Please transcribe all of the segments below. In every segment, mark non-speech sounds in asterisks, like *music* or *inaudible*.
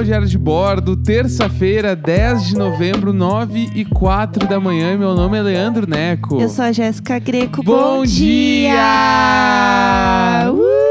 ao Diário de Bordo, terça-feira, 10 de novembro, 9 e 4 da manhã. Meu nome é Leandro Neco. Eu sou a Jéssica Greco. Bom Bom, dia! dia! Uh!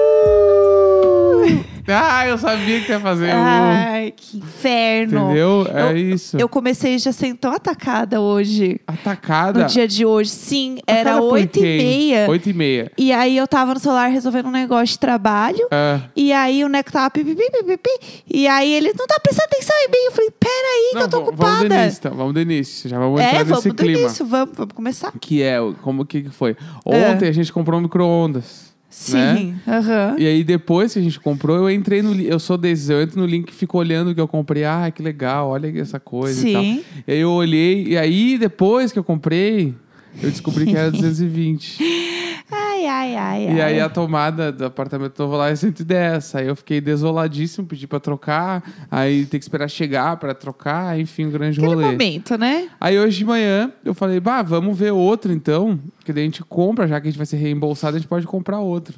Ah, eu sabia que ia fazer. Ai, que inferno. Entendeu? É Eu- isso. Eu comecei já sendo tão atacada hoje. Atacada. No dia de hoje. Sim, era Atacada por 8 e meia. Oito e meia. E aí eu tava no celular resolvendo um negócio de trabalho. Ah, E aí o Neco tava pipipi, pipipi. E aí ele não tá prestando atenção em mim. Eu falei, peraí, que eu tô v- Vamos do ocupada. início, então. Vamos do início. Já vamos é, entrar vamos nesse do clima. início, vamos, vamos começar. Que é, o- como que foi? É. Ontem a gente comprou um micro-ondas. Né? Sim, aham. E aí, depois que a gente comprou, eu entrei no. Eu sou desses, eu entro no link e fico olhando o que eu comprei. Ah, que legal, olha essa coisa e tal. Sim. E aí eu olhei, e aí depois que eu comprei, eu descobri que era *laughs* 220. Ai, ai, ai, e aí a tomada do apartamento novo lá é 110. Aí eu fiquei desoladíssimo, pedi pra trocar. Aí tem que esperar chegar pra trocar, enfim, um grande Aquele rolê. momento, né? Aí hoje de manhã eu falei, bah, vamos ver outro então. Que daí a gente compra, já que a gente vai ser reembolsado, a gente pode comprar outro.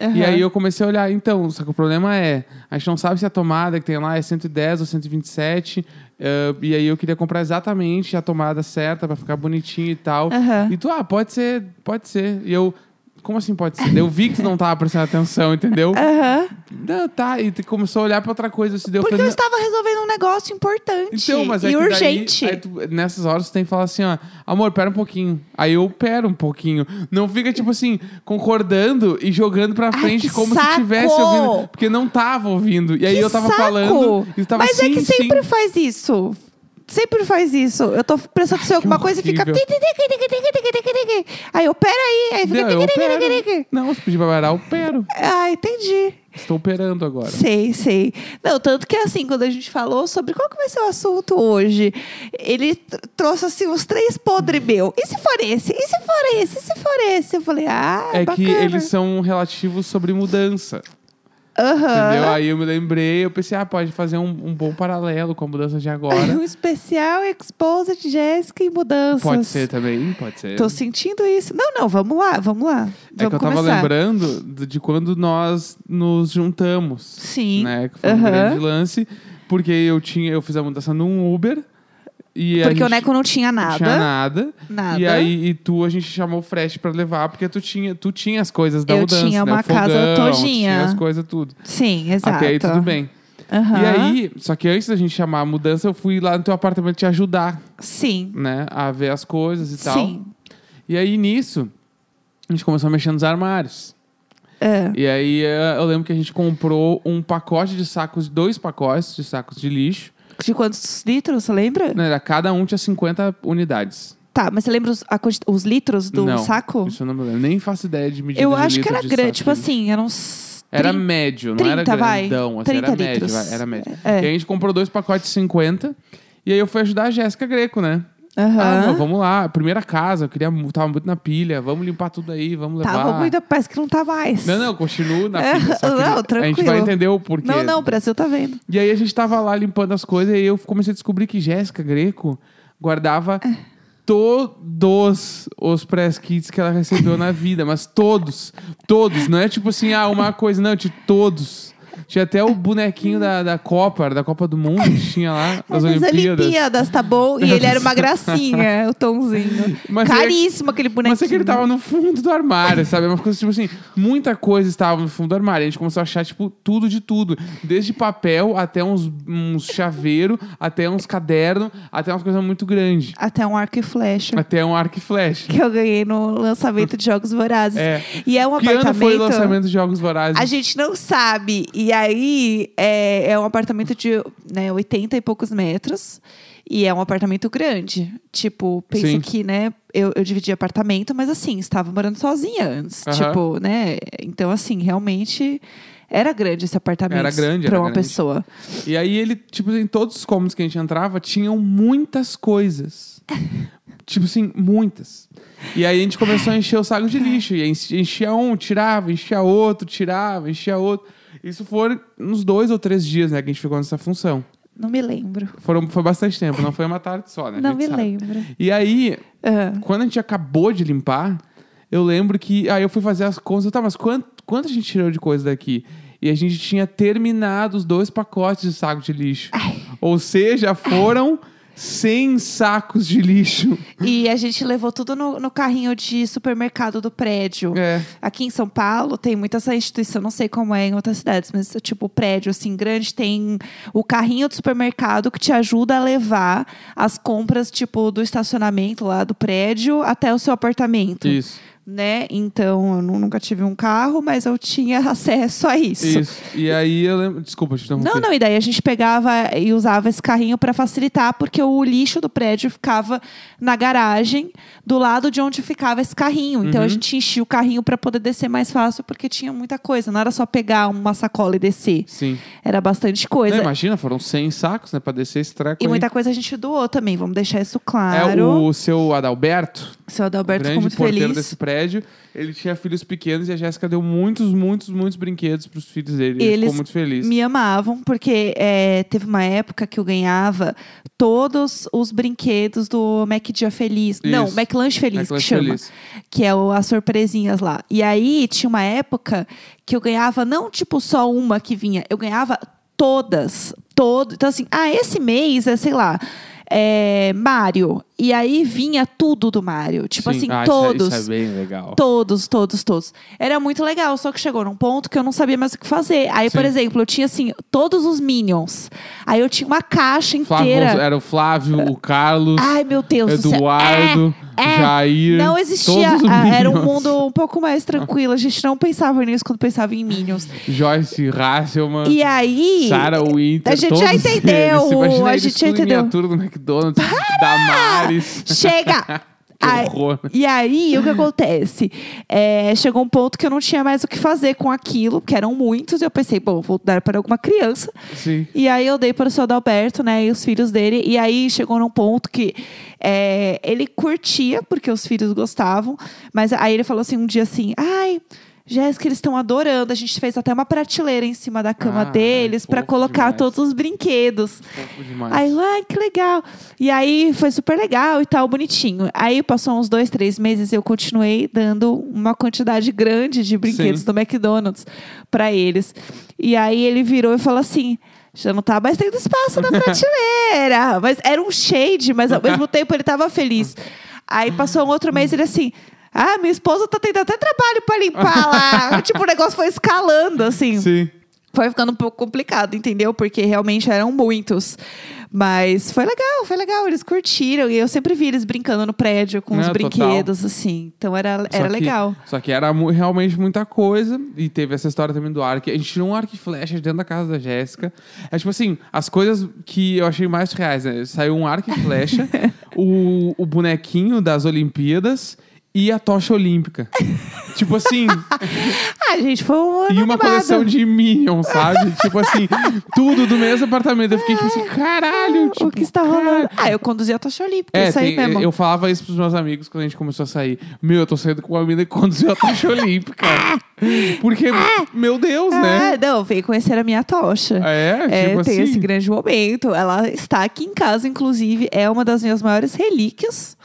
E Aham. aí eu comecei a olhar, então, só que o problema é, a gente não sabe se a tomada que tem lá é 110 ou 127. eh, e aí eu queria comprar exatamente a tomada certa pra ficar bonitinho e tal. Aham. E tu, ah, pode ser, pode ser. E eu, como assim pode ser? Eu vi que tu não tava prestando atenção, entendeu? Aham. Não, tá, e tu começou a olhar pra outra coisa. Se deu, Porque eu falei, estava resolvendo um negócio importante então, mas é e que daí- urgente. aí tu- nessas horas você tem que falar assim, ó, amor, pera um pouquinho. Aí eu pero um pouquinho. Não fica, tipo assim, concordando e jogando pra frente que como se saco! tivesse ouvindo. Porque não tava ouvindo. E aí Que eu tava saco! falando. E tu tava Mas sim, é que sempre sim. faz isso. Sempre faz isso. Eu tô prestando atenção em alguma coisa e fica. horrível. Aí eu, peraí. Aí fica. Não, eu pero. Não, se pedir pra parar, eu pero. Ah, entendi. Estou operando agora. Sei, sei. Não, tanto que assim, quando a gente falou sobre qual que vai ser o assunto hoje, ele tr- trouxe assim uns três podres meu. E se for esse? E se for esse? E se for esse? Eu falei, ah, É bacana. que eles são relativos sobre mudança. Aham. Entendeu? Aí eu me lembrei, eu pensei, ah, pode fazer um, um bom paralelo com a mudança de agora. *laughs* Um especial Exposed Jéssica e mudanças. pode ser também, pode ser. Tô sentindo isso. Não, não, vamos lá, vamos lá. Vamos É que eu tava começar. lembrando de quando nós nos juntamos. Sim. Né? Que foi um Aham. grande lance. Porque eu tinha, eu fiz a mudança num Uber. E Porque o gente Neco não tinha nada. não tinha nada. Nada. E aí e tu, a gente chamou o Fresh pra levar, porque tu tinha, tu tinha as coisas da Eu mudança. tinha né? uma O fogão, casa tu todinha. Tinha as coisas tudo. Sim, exato. Até aí tudo bem. Aham. E aí, só que antes da gente chamar a mudança, eu fui lá no teu apartamento te ajudar, Sim. né? A ver as coisas e tal. Sim. E aí, nisso, a gente começou a mexer nos armários. É. E aí eh, eu lembro que a gente comprou um pacote de sacos, dois pacotes de sacos de lixo. De quantos litros, você lembra? Né? Cada um tinha 50 unidades. Tá, mas você lembra os, a os litros do não, saco? Isso eu não me lembro. Nem faço ideia de medida Eu de acho que era de grande, tipo assim, eram uns. Era 30. médio, não era 30, vai. grandão. Assim, era 30 médio, litros. vai, era médio. É. E a gente comprou dois pacotes de 50. E aí eu fui ajudar a Jéssica Greco, né? Aham. Ah, vamos lá. Primeira casa, eu queria, tava muito na pilha. Vamos limpar tudo aí, vamos levar. Tava muito, parece que não tá mais. Não, não, continuo na *laughs* É, pilha. só que não, A gente tranquilo. vai entender o porquê. Não, não, o Brasil tá vendo. E aí a gente tava lá limpando as coisas e eu comecei a descobrir que Jéssica Greco guardava É. todos os press kits que ela recebeu na vida, mas todos, todos, não é tipo assim, ah, uma coisa, não, de todos. Tinha até o bonequinho da, da Copa, da Copa do Mundo, que tinha lá, *laughs* das Mas Olimpíadas. Olimpíadas, tá bom? E *laughs* ele era uma gracinha, o Tomzinho. Mas é- Caríssimo aquele bonequinho. Mas é que ele tava no fundo do armário, sabe? É Uma coisa tipo assim, muita coisa estava no fundo do armário. A gente começou a achar, tipo, tudo de tudo. Desde papel até uns, uns chaveiro, até uns cadernos, até umas coisas muito grandes. Até um arco e flecha. Até um arco e flecha. Que eu ganhei no lançamento de Jogos Vorazes. É. E é um Que ano apartamento. foi o lançamento de Jogos Vorazes? A gente não sabe. E aí é, é um apartamento de né, 80 e poucos metros. E é um apartamento grande. Tipo, pensa Sim. que, né, eu, eu dividi apartamento, mas assim, estava morando sozinha antes. Aham. Tipo, né? Então, assim, realmente era grande esse apartamento. Era grande, Pra era uma grande. pessoa. E aí ele, tipo, em todos os cômodos que a gente entrava, tinham muitas coisas. *laughs* tipo assim, muitas. E aí a gente começou a encher o saco de lixo. E aí enchia um, tirava, enchia outro, tirava, enchia outro. Isso foram uns dois ou três dias, né, que a gente ficou nessa função. Não me lembro. Foram, foi bastante tempo, não foi uma tarde só, né? não me sabe. lembro. E aí, Ah, quando a gente acabou de limpar, eu lembro que. Aí eu fui fazer as contas. Eu, tá, mas quanto, quanto a gente tirou de coisa daqui? e a gente tinha terminado os dois pacotes de saco de lixo. Ou seja, foram 100 sacos de lixo. E a gente levou tudo no, no carrinho de supermercado do prédio. É. Aqui em São Paulo tem muita essa instituição, não sei como é em outras cidades, mas tipo, o prédio assim grande tem o carrinho do supermercado que te ajuda a levar as compras, tipo, do estacionamento lá do prédio até o seu apartamento. Isso. Né? Então, eu nu- nunca tive um carro, mas eu tinha *laughs* acesso a isso. Isso. E aí eu lembro. Desculpa, te interromper. Não, não, e daí a gente pegava e usava esse carrinho para facilitar, porque o lixo do prédio ficava na garagem, do lado de onde ficava esse carrinho. Então Uhum. a gente enchia o carrinho para poder descer mais fácil, porque tinha muita coisa. Não era só pegar uma sacola e descer. Sim. Era bastante coisa. Não, imagina, foram 100 sacos, né? Pra descer esse treco. e aí. muita coisa a gente doou também, vamos deixar isso É claro. o seu Adalberto, seu Adalberto ficou muito porteiro feliz. desse prédio. Ele tinha filhos pequenos e a Jéssica deu muitos, muitos, muitos brinquedos pros filhos dele. Ele ficou muito feliz. Me amavam, porque é, teve uma época que eu ganhava todos os brinquedos do Mac Dia Feliz. Não, Isso. McLanche Feliz, McLanche que chama. Feliz. Que é o- as surpresinhas lá. E aí tinha uma época que eu ganhava não tipo só uma que vinha, eu ganhava todas. Todo. Então, assim, ah, esse mês é, sei lá. É, Mario. E aí vinha tudo do Mario. Tipo Sim. assim, Ah, isso é- todos. Isso é, bem legal. Todos, todos, todos. Era muito legal, só que chegou num ponto que eu não sabia mais o que fazer. Aí, por Sim. exemplo, eu tinha assim, todos os Minions. Aí eu tinha uma caixa Flávio, inteira. era o Flávio, o Carlos, Ai, meu Deus. Eduardo, É, é. Jair. Não existia. ah, era um mundo um pouco mais tranquilo. A gente não pensava nisso quando pensava em Minions. Joyce Hasselman. E aí. Sarah Winter, a gente já entendeu, Eles. Imagina a gente já tudo entendeu. miniatura do McDonald's, Damares. Chega! *laughs* Que Aí-. E aí, o que acontece? É, chegou um ponto que eu não tinha mais o que fazer com aquilo, porque eram muitos, e eu pensei, bom, vou dar para alguma criança. Sim. E aí eu dei para o seu Adalberto, né, e os filhos dele. E aí chegou num ponto que é, ele curtia, porque os filhos gostavam. Mas aí ele falou assim um dia assim, ai. Jéssica, eles estão adorando. A gente fez até uma prateleira em cima da cama Ah, deles para fofo colocar demais. todos os brinquedos. Aí, ai, que legal. E aí foi super legal e tal, bonitinho. Aí passou uns dois, três meses e eu continuei dando uma quantidade grande de brinquedos Sim. do McDonald's para eles. E aí ele virou e falou assim. Já não tá mais tendo espaço na *laughs* prateleira. mas era um shade, mas ao mesmo *laughs* tempo ele tava feliz. Aí passou um outro mês e ele assim. Ah, minha esposa tá tendo até trabalho pra limpar lá. *laughs* tipo, o negócio foi escalando, assim Sim. foi ficando um pouco complicado, entendeu? Porque realmente eram muitos. Mas foi legal, foi legal. Eles curtiram. E eu sempre vi eles brincando no prédio com os Não, brinquedos, assim. Então era, Só era que- legal. Só que era mu- realmente muita coisa. E teve essa história também do arco. A gente tirou um arco e flecha dentro da casa da Jéssica. É tipo assim, as coisas que eu achei mais reais, né? Saiu um arco e flecha, *laughs* o, o bonequinho das Olimpíadas e a tocha olímpica. *laughs* tipo assim, Ah, gente, foi um e uma animado. coleção de Minions, sabe? *laughs* tipo assim, tudo do mesmo apartamento. Eu fiquei tipo assim, caralho, tipo, o que está rolando? Ah, eu conduzia a tocha olímpica, É, isso aí tem- mesmo. eu falava isso pros meus amigos quando a gente começou a sair. Meu, eu tô saindo com uma mina que conduziu a tocha *laughs* olímpica. Porque, meu Deus, né? Ah, não, veio conhecer a minha tocha. É, É, tipo tem assim. esse grande momento. Ela está aqui em casa, inclusive, é uma das minhas maiores relíquias.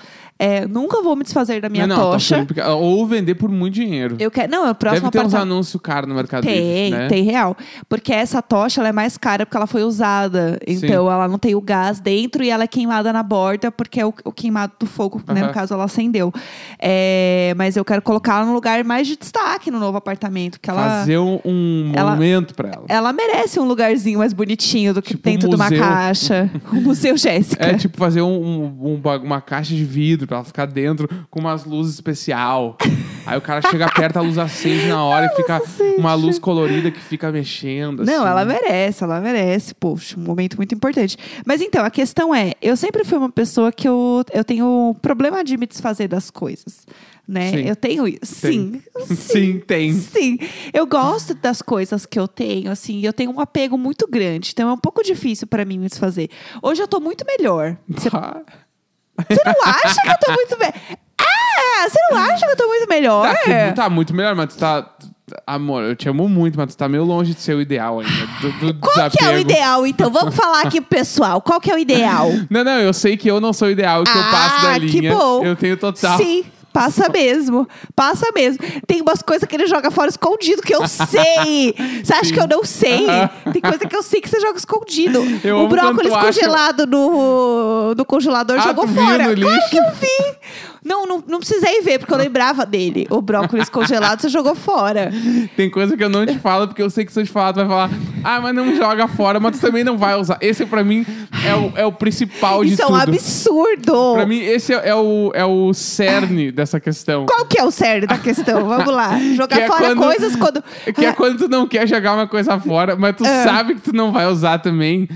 É, nunca vou me desfazer da minha não, não, tocha. Ou vender por muito dinheiro. Eu quero, não, é o próximo Deve ter uns anúncios caros no Mercado Tem, Livre, né? tem real. Porque essa tocha ela é mais cara porque ela foi usada. Então ela não tem o gás dentro e ela é queimada na borda porque é o, o queimado do fogo, né? No caso, ela acendeu. É, mas eu quero colocar ela num lugar mais de destaque no novo apartamento. Que ela, Fazer um, um ela- monumento pra ela. ela merece um lugarzinho mais bonitinho do que Tipo dentro de uma caixa. O *laughs* Museu Jéssica. É tipo fazer um, um- um uma caixa de vidro pra ela ficar dentro com umas luzes especial. Aí o cara chega perto, a luz acende na hora e *laughs* fica uma luz colorida que fica mexendo. Não, assim. ela merece, ela merece. Poxa, um momento muito importante. Mas então, a questão é, eu sempre fui uma pessoa que eu, eu tenho problema de me desfazer das coisas. Né? Sim. Eu tenho isso. *laughs* Sim. Sim, tem. Sim. Eu gosto das coisas que eu tenho, assim, eu tenho um apego muito grande. Então é um pouco difícil pra mim me desfazer. Hoje eu tô muito melhor. Você *laughs* Ah, você não acha que eu tô muito melhor? Ah, você não acha que eu tô muito melhor? Tá, que- tá muito melhor, mas tu tá. Amor, eu te amo muito, mas tu tá meio longe de ser o ideal ainda. Do, do *laughs* Qual que é o desapego. ideal, então? Vamos falar aqui pro pessoal. Qual que é o ideal? Não, não, eu sei que eu não sou o ideal, que eu passo da Ah, que linha. bom. Eu tenho total. Sim, Passa mesmo. Passa mesmo. Tem umas coisas que ele joga fora escondido que eu *laughs* sei. Você acha Sim. que eu não sei? Tem coisa que eu sei que você joga escondido. *laughs* Eu o brócolis congelado no, no congelador Ah, jogou fora. Claro que eu vi. Não, não, não precisei ver, porque eu lembrava dele. O brócolis congelado você jogou fora. *laughs* Tem coisa que eu não te falo, porque eu sei que se eu te falar, tu vai falar, ah, mas não joga fora, mas tu também não vai usar. Esse, pra mim, é o, é o principal de Isso é tudo. um absurdo. Pra mim, esse é, é o, é o cerne dessa questão. Qual que é o cerne da questão? Vamos lá. *laughs* Jogar é fora quando- coisas quando. Que é quando tu não quer jogar uma coisa fora, mas tu É. sabe que tu não vai usar também.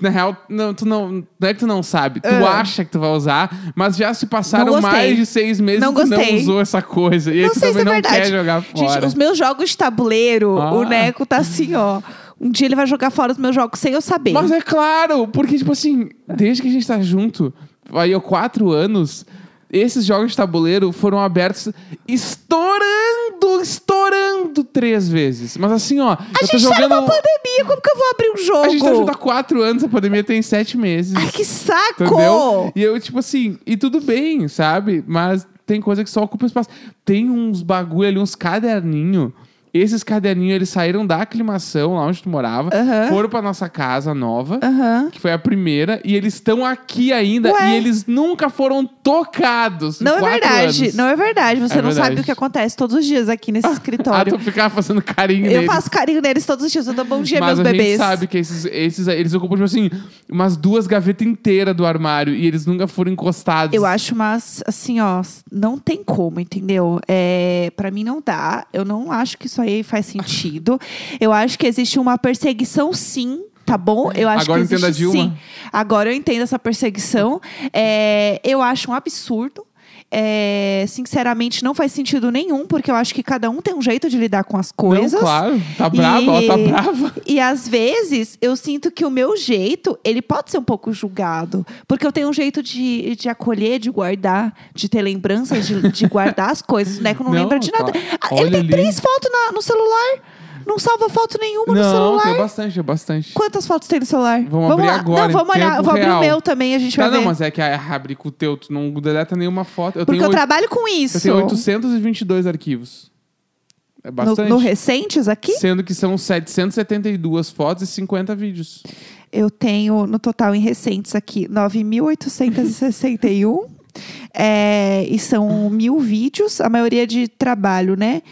Na real, não, tu não, não é que tu não sabe, tu É. acha que tu vai usar, mas já se passaram mais de seis meses Não e tu não usou essa coisa. E aí Não tu sei se também é não verdade. quer jogar fora. Gente, os meus jogos de tabuleiro, Ah. o Neco tá assim, ó. Um dia ele vai jogar fora os meus jogos sem eu saber. Mas é claro, porque, tipo assim, desde que a gente tá junto, aí há quatro anos, esses jogos de tabuleiro foram abertos estourando, estourando três vezes. Mas assim, ó, A eu tô gente tá jogando. numa pandemia, como que eu vou abrir um jogo? A gente tá junto há quatro anos, a pandemia tem sete meses. Ai, que saco! Entendeu? E eu, tipo assim, e tudo bem, sabe? Mas tem coisa que só ocupa espaço. Tem uns bagulho ali, uns caderninhos. Esses caderninhos, eles saíram da aclimação, lá onde tu morava, Aham. foram pra nossa casa nova, Aham. que foi a primeira, e eles estão aqui ainda, Ué? e eles nunca foram tocados. em Não é quatro verdade, anos. não é verdade. Você É não sabe verdade. o que acontece todos os dias aqui nesse *laughs* Ah, escritório. tu ficava fazendo carinho eu neles. faço carinho neles todos os dias, eu dou bom dia, Mas meus a bebês. gente sabe que esses, esses eles ocupam, tipo assim, umas duas gavetas inteiras do armário, e eles nunca foram encostados. Eu acho, mas assim, ó, não tem como, entendeu? É, para mim não dá. Eu não acho que isso aí faz sentido. eu acho que existe uma perseguição, sim. Tá bom? Eu acho Agora que existe, a Dilma. sim. Agora eu entendo essa perseguição. É, eu acho um absurdo. É, sinceramente, não faz sentido nenhum, porque eu acho que cada um tem um jeito de lidar com as coisas. Não, claro. Tá brava, E- ela tá brava. E às vezes eu sinto que o meu jeito, ele pode ser um pouco julgado. Porque eu tenho um jeito de, de acolher, de guardar, de ter lembranças, de, de guardar as coisas. O Neco não, Não, lembra de nada. claro. Olha Ele tem ali. três fotos na- no celular. Não salva foto nenhuma no Não, celular. tem bastante, tem bastante. Quantas fotos tem no celular? Vamos abrir lá. agora, Não, em vamos olhar. tempo vou abrir real. o meu também, a gente Tá, vai não, ver. mas é que a abrir com o teu, tu não deleta nenhuma foto. Eu Porque tenho, eu oito- trabalho com isso. eu tenho 822 arquivos. É no, bastante. no recentes aqui, Sendo que são 772 fotos e 50 vídeos. eu tenho no total em recentes aqui 9.861. é, e são mil vídeos, a maioria de trabalho, né?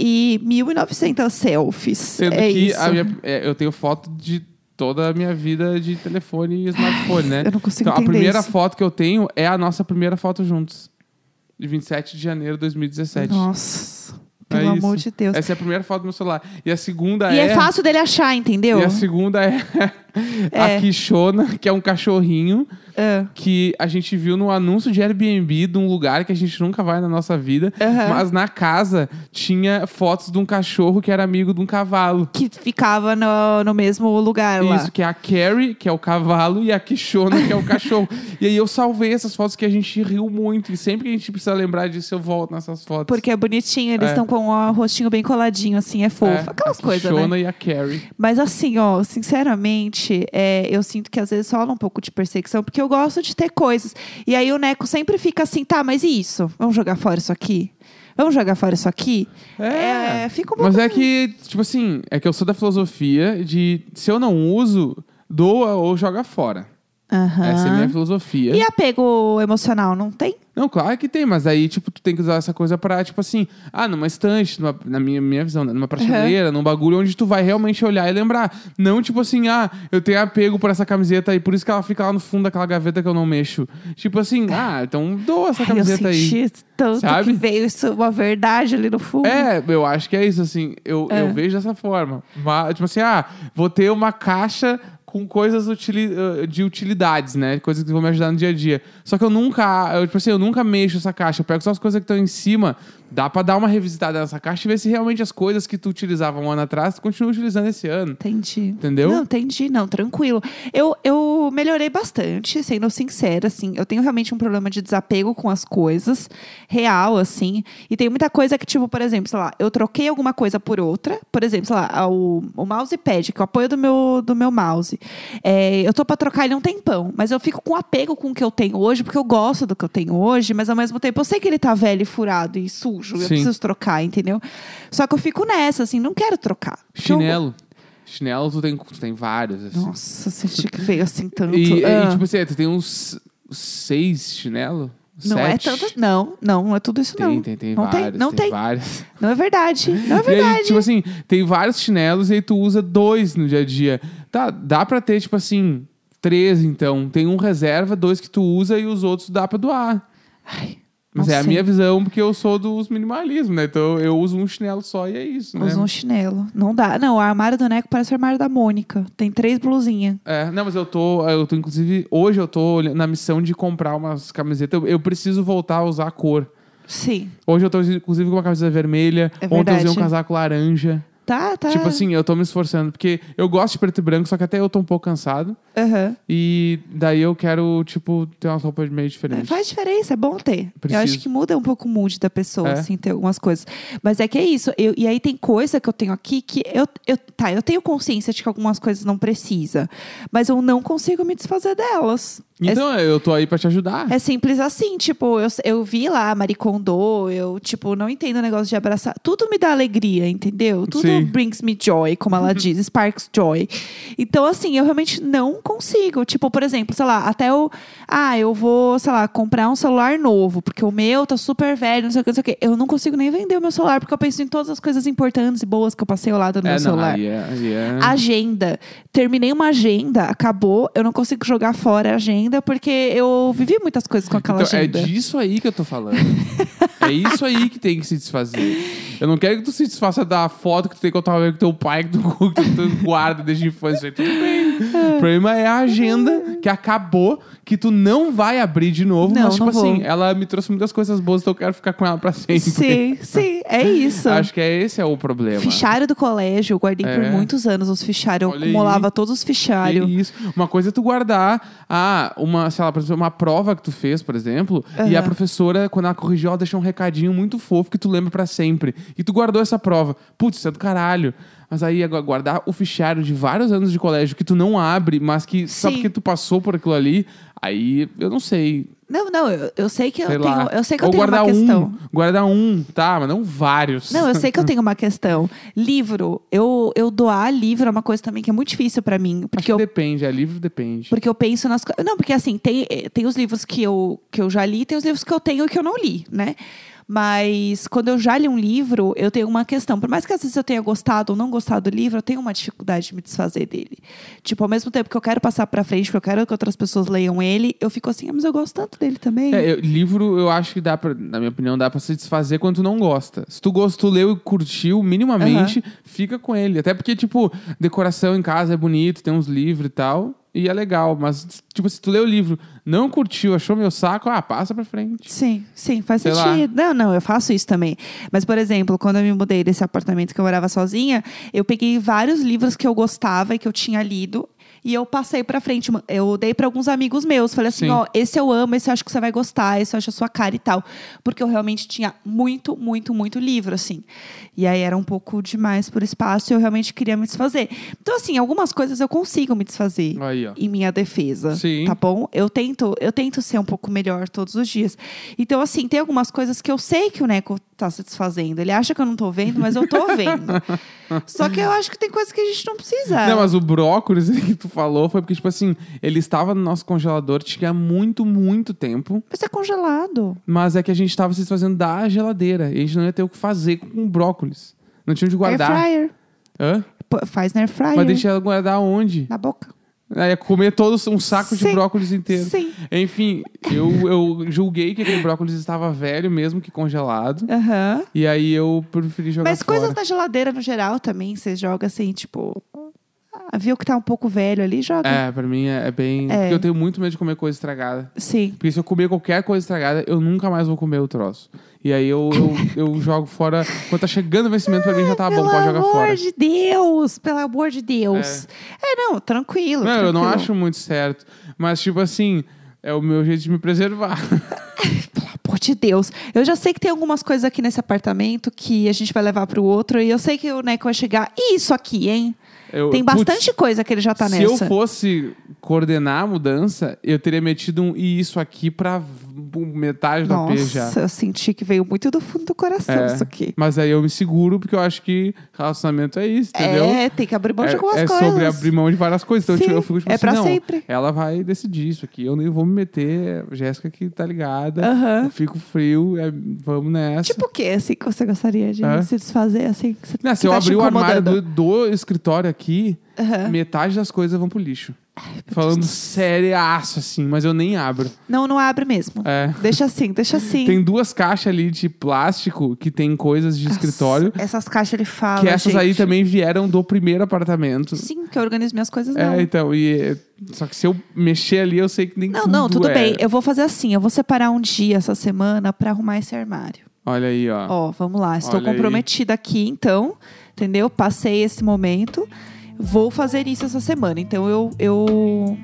E 1.900 selfies. Sendo é que isso. minha- é, eu tenho foto de toda a minha vida de telefone e smartphone, né? Eu não consigo Então, a primeira isso. foto que eu tenho é a nossa primeira foto juntos. De 27 de janeiro de 2017. Nossa, É pelo isso. amor de Deus. Essa é a primeira foto do meu celular. E a segunda E é... é fácil dele achar, entendeu? E a segunda é, É. a Kishona, que é um cachorrinho É. que a gente viu no anúncio de Airbnb de um lugar que a gente nunca vai na nossa vida. Aham. Mas na casa tinha fotos de um cachorro que era amigo de um cavalo. Que ficava no, no mesmo lugar lá. Isso, que é a Carrie, que é o cavalo, e a Kishona, que é o cachorro. e aí eu salvei essas fotos que a gente riu muito. E sempre que a gente precisa lembrar disso, eu volto nessas fotos. Porque é bonitinho, eles É. estão com o rostinho bem coladinho, assim, é fofo. É, Aquelas a coisas, né? Kishona e a Carrie. Mas assim, ó, sinceramente, é, eu sinto que às vezes rola um pouco de perseguição, porque eu gosto de ter coisas. E aí o Neco sempre fica assim, tá, mas e isso? Vamos jogar fora isso aqui? Vamos jogar fora isso aqui? É. fica um. Mas é que, tipo assim, é que eu sou da filosofia de se eu não uso, doa ou joga fora. Aham. Essa é a minha filosofia. E apego emocional, não tem? Não, claro que tem, mas aí, tipo, tu tem que usar essa coisa pra, tipo assim, ah, numa estante, numa- na minha, minha visão, né, numa prateleira, num bagulho onde tu vai realmente olhar e lembrar. Não, tipo assim, ah, eu tenho apego por essa camiseta e por isso que ela fica lá no fundo daquela gaveta que eu não mexo. Tipo assim, *laughs* ah, então doa essa Ai, eu camiseta aí. senti tanto sabe? que veio isso, uma verdade ali no fundo. É, eu acho que é isso, assim. Eu, É. eu vejo dessa forma. Mas, tipo assim, ah, vou ter uma caixa com coisas eh, de utilidades, né? Coisas que vão me ajudar no dia a dia. Só que eu nunca, eu, tipo assim, eu nunca mexo essa caixa. Eu pego só as coisas que estão em cima. Dá pra dar uma revisitada nessa caixa e ver se realmente as coisas que tu utilizava um ano atrás, tu continua utilizando esse ano. Entendi. Entendeu? Não, entendi, não, tranquilo. Eu, eu melhorei bastante, sendo sincera, assim. Eu tenho realmente um problema de desapego com as coisas, real, assim. E tem muita coisa que, tipo, por exemplo, sei lá, eu troquei alguma coisa por outra. Por exemplo, sei lá, o, o mousepad, que é o apoio do meu, do meu mouse. É, eu tô pra trocar ele um tempão, mas eu fico com apego com o que eu tenho hoje, porque eu gosto do que eu tenho hoje, mas ao mesmo tempo eu sei que ele tá velho e furado e sujo, eu Sim. preciso trocar, entendeu? Só que eu fico nessa, assim, não quero trocar. Porque eu- Chinelo. Chinelo tu tem, tu tem vários, assim. Nossa, achei que veio assim tanto. E, e, Ah. tipo assim, tu tem uns seis chinelo? não é Sete? tanto. Não, não, não é tudo isso, não. Tem, tem, tem não vários. tem, não tem tem. vários. Não é verdade. Não é *laughs* E verdade. aí, tipo assim, tem vários chinelos e aí tu usa dois no dia a dia. Tá, dá pra ter, tipo assim, três, então. Tem um reserva, dois que tu usa e os outros dá pra doar. Ai, Mas não é a sei. minha visão, porque eu sou dos minimalismo, né? Então eu uso um chinelo só e é isso, né? Usa um chinelo. Não dá. Não, o armário do Neco parece o armário da Mônica. Tem três blusinhas. É, não, mas eu tô, eu tô, inclusive, hoje eu tô na missão de comprar umas camisetas. Eu, eu preciso voltar a usar a cor. Sim. Hoje eu tô, inclusive, com uma camisa vermelha. É Ontem eu usei um casaco laranja. Tá, tá. Tipo assim, eu tô me esforçando, porque eu gosto de preto e branco, só que até eu tô um pouco cansado. Aham. E daí eu quero, tipo, ter umas roupas meio É, diferentes. Faz diferença, é bom ter. Eu Preciso. acho que muda um pouco o mood da pessoa, É. assim, ter algumas coisas. Mas é que é isso. Eu- e aí tem coisa que eu tenho aqui que eu, eu. Tá, eu tenho consciência de que algumas coisas não precisa. Mas eu não consigo me desfazer delas. É Então eu tô aí pra te ajudar. É simples assim, tipo, eu, eu vi lá Marie Kondo, eu, tipo, não entendo o negócio de abraçar. Tudo me dá alegria, entendeu? Tudo Sim. brings me joy, como ela *laughs* diz, sparks joy. Então, assim, eu realmente não consigo. Tipo, por exemplo, sei lá, até eu. Ah, eu vou, sei lá, comprar um celular novo, porque o meu tá super velho, não sei o que, não sei o que. Eu não consigo nem vender o meu celular, porque eu penso em todas as coisas importantes e boas que eu passei ao lado do é, meu não, celular. aí é, aí é- Agenda. Terminei uma agenda, acabou. Eu não consigo jogar fora a agenda porque eu vivi muitas coisas com aquela Então, é agenda. disso aí que eu tô falando. é isso aí que tem que se desfazer. Eu não quero que tu se desfaça da foto que tu tem que eu tava vendo com teu pai, que tu, *laughs* que tu guarda desde a infância. Tudo bem. O *laughs* problema é a agenda que acabou, que tu não vai abrir de novo. Não, mas, tipo não vou. assim, ela me trouxe muitas coisas boas, então eu quero ficar com ela pra sempre. Sim, sim, é isso. Acho que é esse é o problema. Fichário do colégio, eu guardei por É. muitos anos os fichários. Eu Olha aí. acumulava todos os Que fichários. isso. Uma coisa é tu guardar, ah, uma, sei lá, por exemplo, uma prova que tu fez, por exemplo, e a Aham. professora, quando ela corrigiu, ela deixou um recadinho muito fofo que tu lembra pra sempre. E tu guardou essa prova. Putz, isso é do caralho. Mas aí agora, guardar o fichário de vários anos de colégio que tu não abre, mas que só Sim. porque tu passou por aquilo ali, aí eu não sei. Não, não, eu, eu sei que eu sei tenho, lá. eu sei que eu Ou tenho guardar uma questão. um, guardar um, tá, mas não vários. Não, eu sei que eu *laughs* tenho uma questão. Livro, eu, eu doar livro é uma coisa também que é muito difícil pra mim, Acho porque que eu depende, é livro depende. Porque eu penso nas coisas. Não, porque assim, tem, eh, tem os livros que eu, que eu já li, tem os livros que eu tenho e que eu não li, né? Mas quando eu já li um livro, eu tenho uma questão. Por mais que às vezes eu tenha gostado ou não gostado do livro, eu tenho uma dificuldade de me desfazer dele. Tipo, ao mesmo tempo que eu quero passar pra frente, porque eu quero que outras pessoas leiam ele, eu fico assim, ah, mas eu gosto tanto dele também. É, eu- livro, eu acho que dá pra, na minha opinião, dá pra se desfazer quando tu não gosta. Se tu gostou, leu e curtiu, minimamente, fica com ele. Até porque, tipo, decoração em casa é bonito, tem uns livros e tal. E é legal, mas, tipo, se tu leu o livro, não curtiu, achou meu saco, ah, passa pra frente. Sim, sim, faz Sei lá. sentido. Não, não, eu faço isso também. Mas, por exemplo, quando eu me mudei desse apartamento que eu morava sozinha, eu peguei vários livros que eu gostava e que eu tinha lido. E eu passei pra frente, eu dei pra alguns amigos meus. Falei assim: Sim. ó, esse eu amo, esse eu acho que você vai gostar, esse eu acho a sua cara e tal. Porque eu realmente tinha muito, muito, muito livro, assim. E aí era um pouco demais por espaço e eu realmente queria me desfazer. Então, assim, algumas coisas eu consigo me desfazer Aí, em minha defesa. Sim. Tá bom? Eu tento, eu tento ser um pouco melhor todos os dias. Então, assim, tem algumas coisas que eu sei que o Neco tá se desfazendo. Ele acha que eu não tô vendo, mas eu tô vendo. *laughs* Só que eu acho que tem coisas que a gente não precisa. Não, mas o brócolis *laughs* que tu falou foi porque, tipo assim, ele estava no nosso congelador, tinha muito, muito tempo. Mas é congelado. Mas é que a gente estava se desfazendo da geladeira. E a gente não ia ter o que fazer com o brócolis. Não tinha onde guardar. Air fryer. Hã? Pô, Faz na air fryer. Mas deixa ela guardar onde? Na boca. Ia comer todo um saco de Sim. brócolis inteiro. Sim. Enfim, eu, eu julguei que aquele brócolis estava velho mesmo que congelado. Aham. E aí eu preferi jogar Mas fora. coisas da geladeira no geral também, você joga assim, tipo. ah, Viu que tá um pouco velho ali, joga. É, pra mim é, é bem... É. Porque eu tenho muito medo de comer coisa estragada. Sim. Porque se eu comer qualquer coisa estragada, eu nunca mais vou comer o troço. E aí eu, eu, *laughs* eu jogo fora... Quando tá chegando o vencimento, pra mim já tá bom, pelo pode jogar amor fora. de Deus! Pelo amor de Deus. É, não, tranquilo. Não, eu não tranquilo. acho muito certo. Mas, tipo assim, é o meu jeito de me preservar. *laughs* Pelo amor de Deus. Eu já sei que tem algumas coisas aqui nesse apartamento que a gente vai levar pro outro. E eu sei que o Neco vai chegar. E isso aqui, hein? Eu- Tem putz, bastante coisa que ele já tá se nessa. eu fosse coordenar a mudança, eu teria metido um e isso aqui pra metade da P já. Nossa, eu senti que veio muito do fundo do coração É. isso aqui. Mas aí eu me seguro porque eu acho que relacionamento é isso, entendeu? É, tem que abrir mão de algumas é coisas. sobre abrir mão de várias coisas. Então Sim, eu fico tipo é assim, pra não, sempre. ela vai decidir isso aqui. Eu nem vou me meter. Jéssica que tá ligada. Aham. Eu fico frio, é, vamos nessa. Tipo o que, assim, que você gostaria de É. se desfazer, assim? Que você, Não, se eu tá abrir o armário do, do escritório aqui, Aham. metade das coisas vão pro lixo. Falando sériaço, assim, mas eu nem abro. Não, não abre mesmo. É. Deixa assim, deixa *laughs* assim. Tem duas caixas ali de plástico que tem coisas de escritório. Essas caixas ele fala, Que essas aí gente. também vieram do primeiro apartamento. Sim, que eu organizo minhas coisas, não. É, então, e é, só que se eu mexer ali, eu sei que nem Não, tudo não, tudo é. bem. Eu vou fazer assim, eu vou separar um dia essa semana pra arrumar esse armário. Olha aí, ó. Ó, vamos lá. Estou Olha aí. comprometida aqui, então. Entendeu? Passei esse momento. Vou fazer isso essa semana. Então eu, eu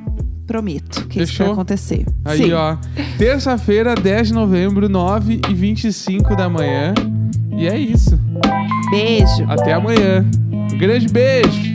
prometo que isso Fechou? vai acontecer. Aí, Sim. ó. Terça-feira, 10 de novembro, 9 e 25 da manhã. E é isso. Beijo. Até amanhã. Um grande beijo.